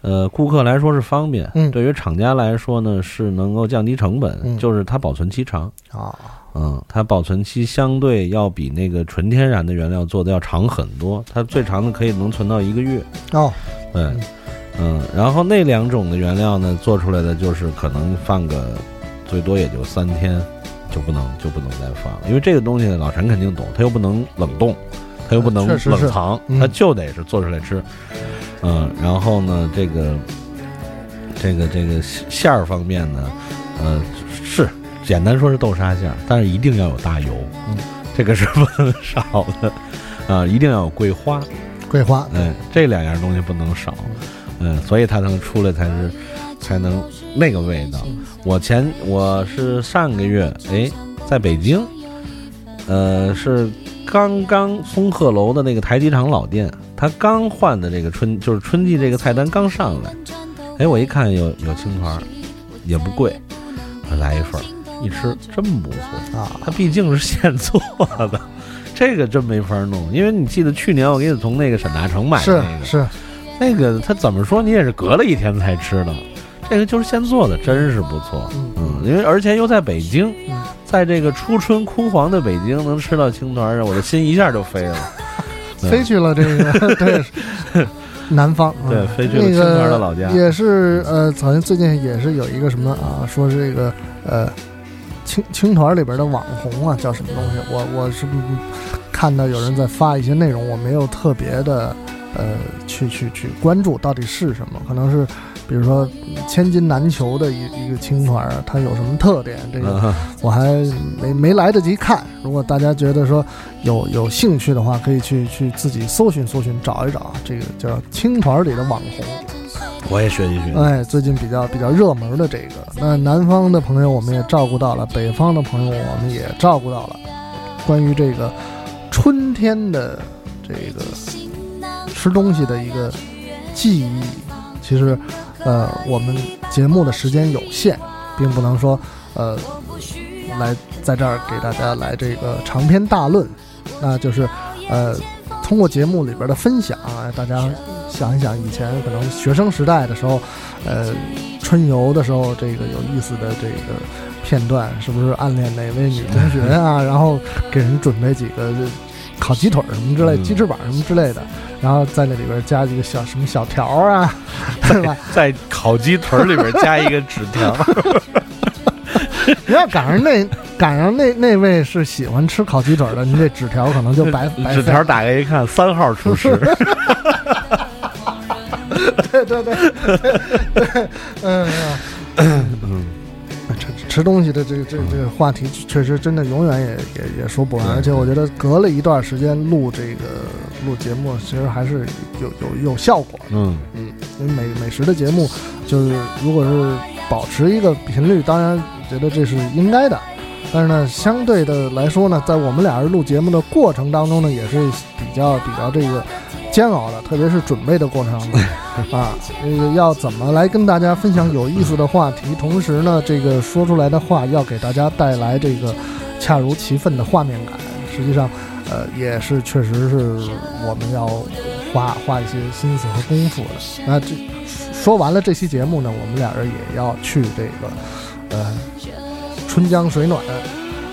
呃，顾客来说是方便，嗯，对于厂家来说呢是能够降低成本，嗯，就是它保存期长。啊，嗯，它保存期相对要比那个纯天然的原料做的要长很多，它最长的可以能存到一个月。哦，对，嗯，然后那两种的原料呢做出来的就是可能放个最多也就三天就不能就不能再放，因为这个东西老陈肯定懂，他又不能冷冻，他又不能冷藏，他就得是做出来吃。嗯，然后呢，这个，这个这个馅儿方面呢，呃，是简单说是豆沙馅儿，但是一定要有大油，嗯，这个是不能少的，啊，一定要有桂花，桂花，嗯，这两样东西不能少，嗯，所以它能出来才是才能那个味道。我前我是上个月哎，在北京，呃，是刚刚松鹤楼的那个台机场老店。他刚换的这个春就是春季这个菜单刚上来，哎，我一看有有青团，也不贵，我来一份一吃真不错啊！它毕竟是现做的，这个真没法弄。因为你记得去年我给你从那个沈大成买的那个，是那个他怎么说你也是隔了一天才吃的，这个就是现做的，真是不错。嗯，因为而且又在北京，在这个初春枯黄的北京能吃到青团，我的心一下就飞了。飞去了这个 对南方，对，飞去了青团的老家，也是呃，好像最近也是有一个什么啊，说是这个呃青青团里边的网红啊，叫什么东西？我我是看到有人在发一些内容，我没有特别的呃去去去关注到底是什么，可能是。比如说，千金难求的一一个青团，它有什么特点？这个我还没没来得及看。如果大家觉得说有有兴趣的话，可以去去自己搜寻搜寻，找一找这个叫青团里的网红。我也学习学习。哎，最近比较比较热门的这个，那南方的朋友我们也照顾到了，北方的朋友我们也照顾到了。关于这个春天的这个吃东西的一个记忆，其实。呃，我们节目的时间有限，并不能说，呃，来在这儿给大家来这个长篇大论，那就是，呃，通过节目里边的分享，大家想一想以前可能学生时代的时候，呃，春游的时候这个有意思的这个片段，是不是暗恋哪位女同学啊？然后给人准备几个烤鸡腿什么之类，鸡翅膀什么之类的。然后在那里边加几个小什么小条啊，对吧？在烤鸡腿里边加一个纸条。你要赶上那赶上那那位是喜欢吃烤鸡腿的，你这纸条可能就白 白。纸条打开一看，三号厨师。对对对对，嗯嗯。吃吃东西的这个这个这个话题，确实真的永远也也也说不完。而且我觉得隔了一段时间录这个录节目，其实还是有有有效果。嗯嗯，因为美美食的节目，就是如果是保持一个频率，当然觉得这是应该的。但是呢，相对的来说呢，在我们俩人录节目的过程当中呢，也是比较比较这个。煎熬的，特别是准备的过程 啊，这个要怎么来跟大家分享有意思的话题，同时呢，这个说出来的话要给大家带来这个恰如其分的画面感，实际上，呃，也是确实是我们要花花一些心思和功夫的。那这说完了这期节目呢，我们俩人也要去这个呃春江水暖。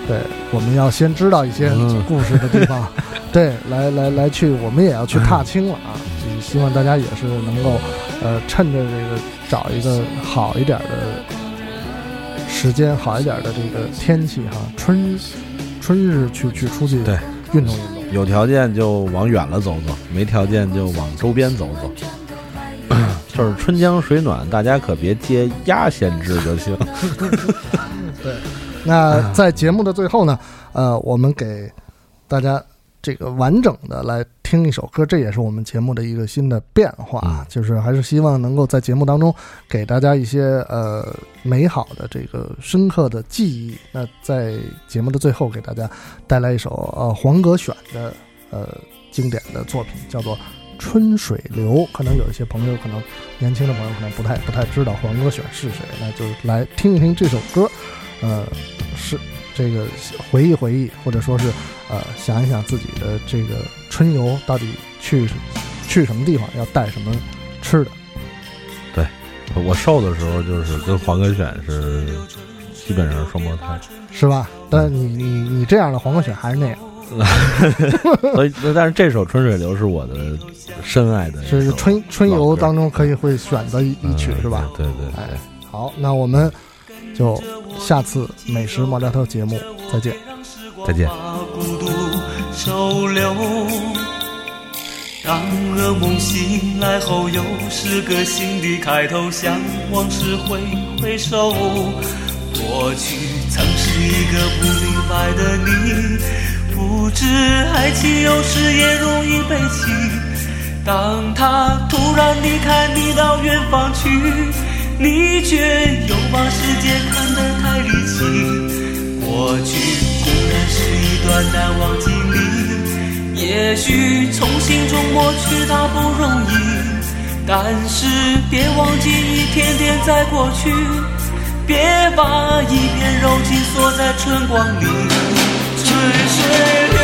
对，我们要先知道一些故事的地方，对，来来来去，我们也要去踏青了啊！希望大家也是能够，呃，趁着这个找一个好一点的时间，好一点的这个天气哈，春春日去去出去对运动运动，有条件就往远了走走，没条件就往周边走走，就是春江水暖，大家可别接鸭先知就行。对。那在节目的最后呢，呃，我们给大家这个完整的来听一首歌，这也是我们节目的一个新的变化，就是还是希望能够在节目当中给大家一些呃美好的这个深刻的记忆。那在节目的最后，给大家带来一首呃黄格选的呃经典的作品，叫做《春水流》。可能有一些朋友，可能年轻的朋友可能不太不太知道黄格选是谁，那就来听一听这首歌，呃，是这个回忆回忆，或者说是呃想一想自己的这个春游到底去去什么地方，要带什么吃的。对我瘦的时候，就是跟黄哥选是基本上双胞胎，是吧？但你你你这样的黄哥选还是那样。所以，但是这首《春水流》是我的深爱的，是春春游当中可以会选择一一曲，是吧？对对，哎，好，那我们就下次美食毛扎特节目再见，再见。当噩梦醒来后，又是个新的开头，向往事挥挥手。过去曾是一个不明白的你。不知爱情有时也容易悲戚，当他突然离开你到远方去，你却又把世界看得太离奇。过去固然是一段难忘经历，也许从心中抹去它不容易，但是别忘记一天天在过去，别把一片柔情锁在春光里。春水流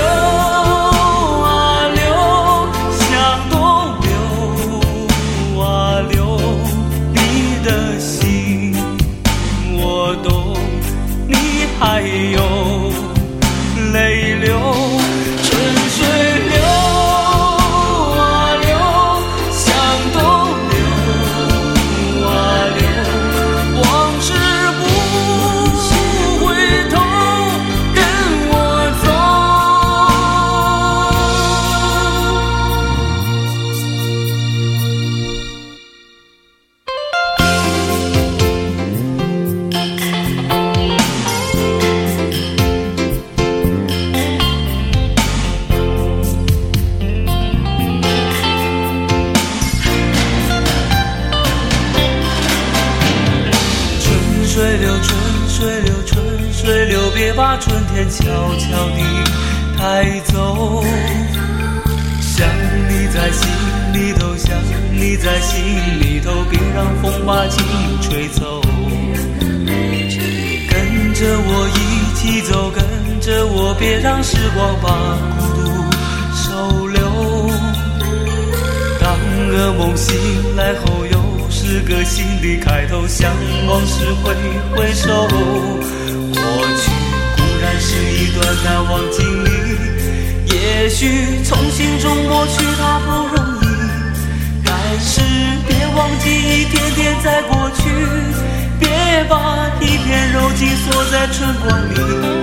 在心里头，别让风把情吹走。跟着我一起走，跟着我，别让时光把孤独收留。当噩梦醒来后，又是个新的开头，向往事挥挥手。过去固然。是一段难忘经历，也许从心中抹去它不容易，但是别忘记一天天在过去，别把一片柔情锁在春光里。